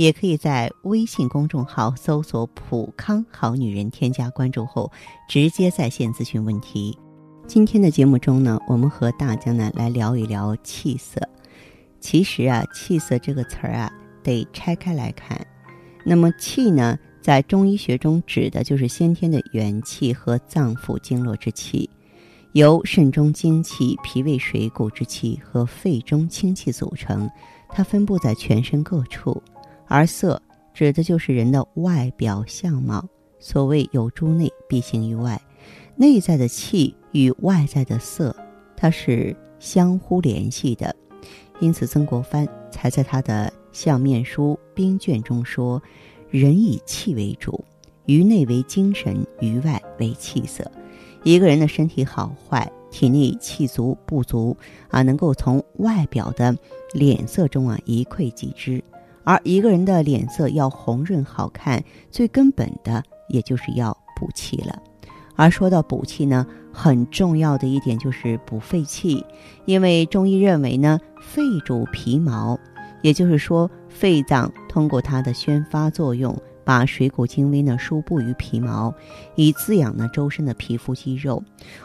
也可以在微信公众号搜索“普康好女人”，添加关注后直接在线咨询问题。今天的节目中呢，我们和大家呢来聊一聊气色。其实啊，气色这个词儿啊，得拆开来看。那么气呢，在中医学中指的就是先天的元气和脏腑经络之气，由肾中精气、脾胃水谷之气和肺中清气组成，它分布在全身各处。而色指的就是人的外表相貌。所谓有诸内，必形于外。内在的气与外在的色，它是相互联系的。因此，曾国藩才在他的相面书兵卷中说：“人以气为主，于内为精神，于外为气色。”一个人的身体好坏，体内气足不足啊，能够从外表的脸色中啊一窥即知。而一个人的脸色要红润好看，最根本的也就是要补气了。而说到补气呢，很重要的一点就是补肺气，因为中医认为呢，肺主皮毛，也就是说，肺脏通过它的宣发作用，把水谷精微呢输布于皮毛，以滋养呢周身的皮肤肌肉。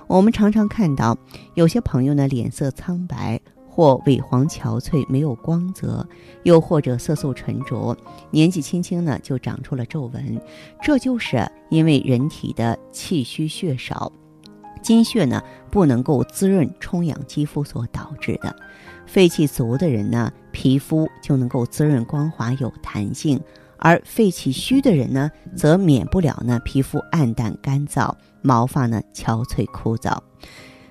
我们常常看到有些朋友呢脸色苍白。或萎黄憔悴，没有光泽，又或者色素沉着，年纪轻轻呢就长出了皱纹，这就是因为人体的气虚血少，精血呢不能够滋润充养肌肤所导致的。肺气足的人呢，皮肤就能够滋润光滑有弹性；而肺气虚的人呢，则免不了呢皮肤暗淡干燥，毛发呢憔悴枯燥。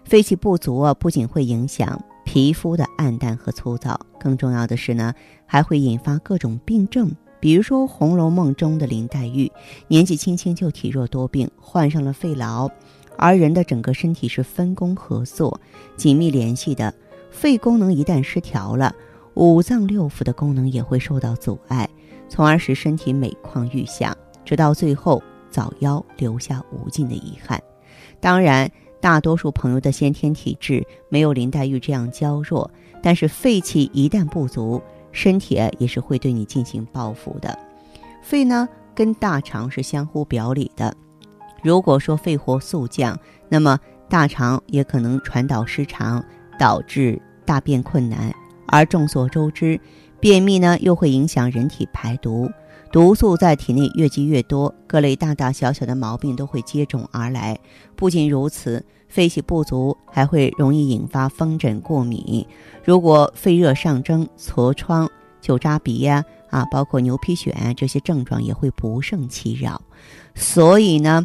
肺气不足啊，不仅会影响。皮肤的暗淡和粗糙，更重要的是呢，还会引发各种病症。比如说《红楼梦》中的林黛玉，年纪轻轻就体弱多病，患上了肺痨。而人的整个身体是分工合作、紧密联系的，肺功能一旦失调了，五脏六腑的功能也会受到阻碍，从而使身体每况愈下，直到最后早夭，留下无尽的遗憾。当然。大多数朋友的先天体质没有林黛玉这样娇弱，但是肺气一旦不足，身体也是会对你进行报复的。肺呢跟大肠是相互表里的，如果说肺活速降，那么大肠也可能传导失常，导致大便困难。而众所周知，便秘呢又会影响人体排毒。毒素在体内越积越多，各类大大小小的毛病都会接踵而来。不仅如此，肺气不足还会容易引发风疹、过敏。如果肺热上蒸，痤疮、酒渣鼻呀，啊，包括牛皮癣这些症状也会不胜其扰。所以呢，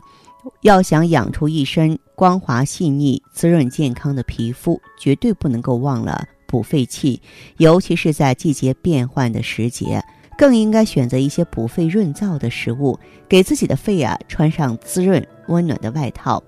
要想养出一身光滑细腻、滋润健康的皮肤，绝对不能够忘了补肺气，尤其是在季节变换的时节。更应该选择一些补肺润燥的食物，给自己的肺啊穿上滋润温暖的外套。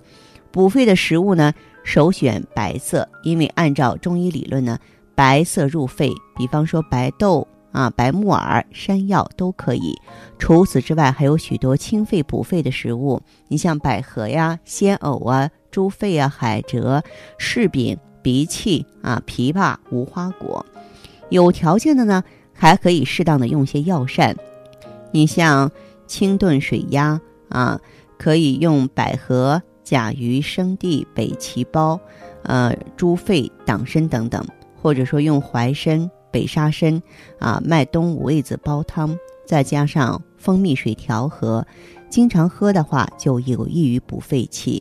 补肺的食物呢，首选白色，因为按照中医理论呢，白色入肺。比方说白豆啊、白木耳、山药都可以。除此之外，还有许多清肺补肺的食物，你像百合呀、鲜藕啊、猪肺啊、海蜇、柿饼、荸荠啊、枇杷、无花果。有条件的呢。还可以适当的用些药膳，你像清炖水鸭啊，可以用百合、甲鱼、生地、北芪包，呃，猪肺、党参等等，或者说用淮参、北沙参啊、麦冬、五味子煲汤，再加上蜂蜜水调和，经常喝的话就有益于补肺气。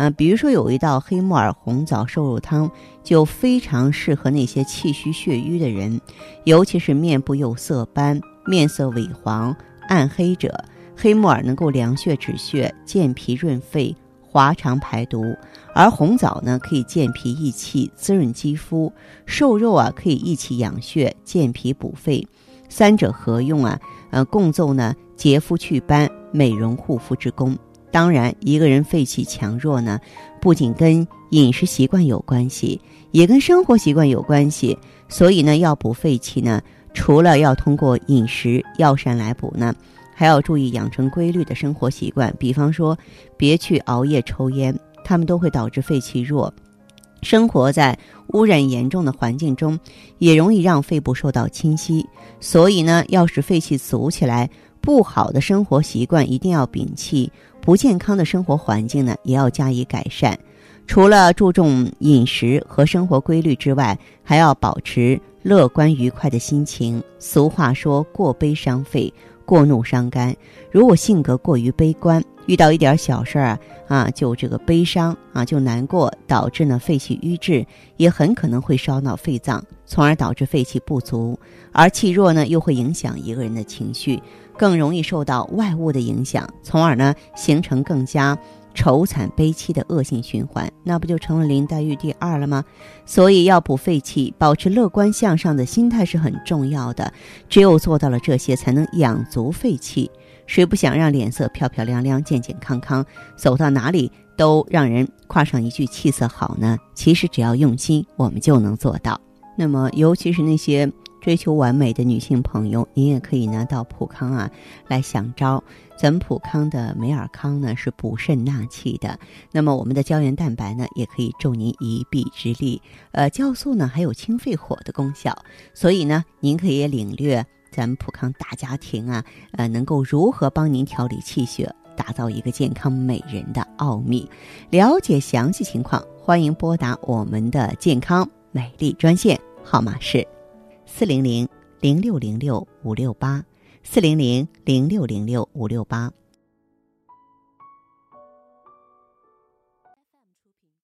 啊，比如说有一道黑木耳红枣瘦肉汤，就非常适合那些气虚血瘀的人，尤其是面部有色斑、面色萎黄、暗黑者。黑木耳能够凉血止血、健脾润肺、滑肠排毒，而红枣呢可以健脾益气、滋润肌肤；瘦肉啊可以益气养血、健脾补肺。三者合用啊，呃，共奏呢洁肤祛斑、美容护肤之功。当然，一个人肺气强弱呢，不仅跟饮食习惯有关系，也跟生活习惯有关系。所以呢，要补肺气呢，除了要通过饮食药膳来补呢，还要注意养成规律的生活习惯。比方说，别去熬夜、抽烟，它们都会导致肺气弱。生活在污染严重的环境中，也容易让肺部受到侵袭。所以呢，要使肺气足起来，不好的生活习惯一定要摒弃，不健康的生活环境呢，也要加以改善。除了注重饮食和生活规律之外，还要保持乐观愉快的心情。俗话说：“过悲伤肺，过怒伤肝。”如果性格过于悲观，遇到一点小事儿啊啊就这个悲伤啊就难过，导致呢肺气瘀滞，也很可能会烧脑肺脏，从而导致肺气不足。而气弱呢，又会影响一个人的情绪，更容易受到外物的影响，从而呢形成更加。愁惨悲戚的恶性循环，那不就成了林黛玉第二了吗？所以要补肺气，保持乐观向上的心态是很重要的。只有做到了这些，才能养足肺气。谁不想让脸色漂漂亮亮、健健康康，走到哪里都让人夸上一句气色好呢？其实只要用心，我们就能做到。那么，尤其是那些。追求完美的女性朋友，您也可以呢到普康啊来想招。咱们普康的美尔康呢是补肾纳气的，那么我们的胶原蛋白呢也可以助您一臂之力。呃，酵素呢还有清肺火的功效，所以呢您可以领略咱们普康大家庭啊呃能够如何帮您调理气血，打造一个健康美人的奥秘。了解详细情况，欢迎拨打我们的健康美丽专线号码是。四零零零六零六五六八，四零零零六零六五六八。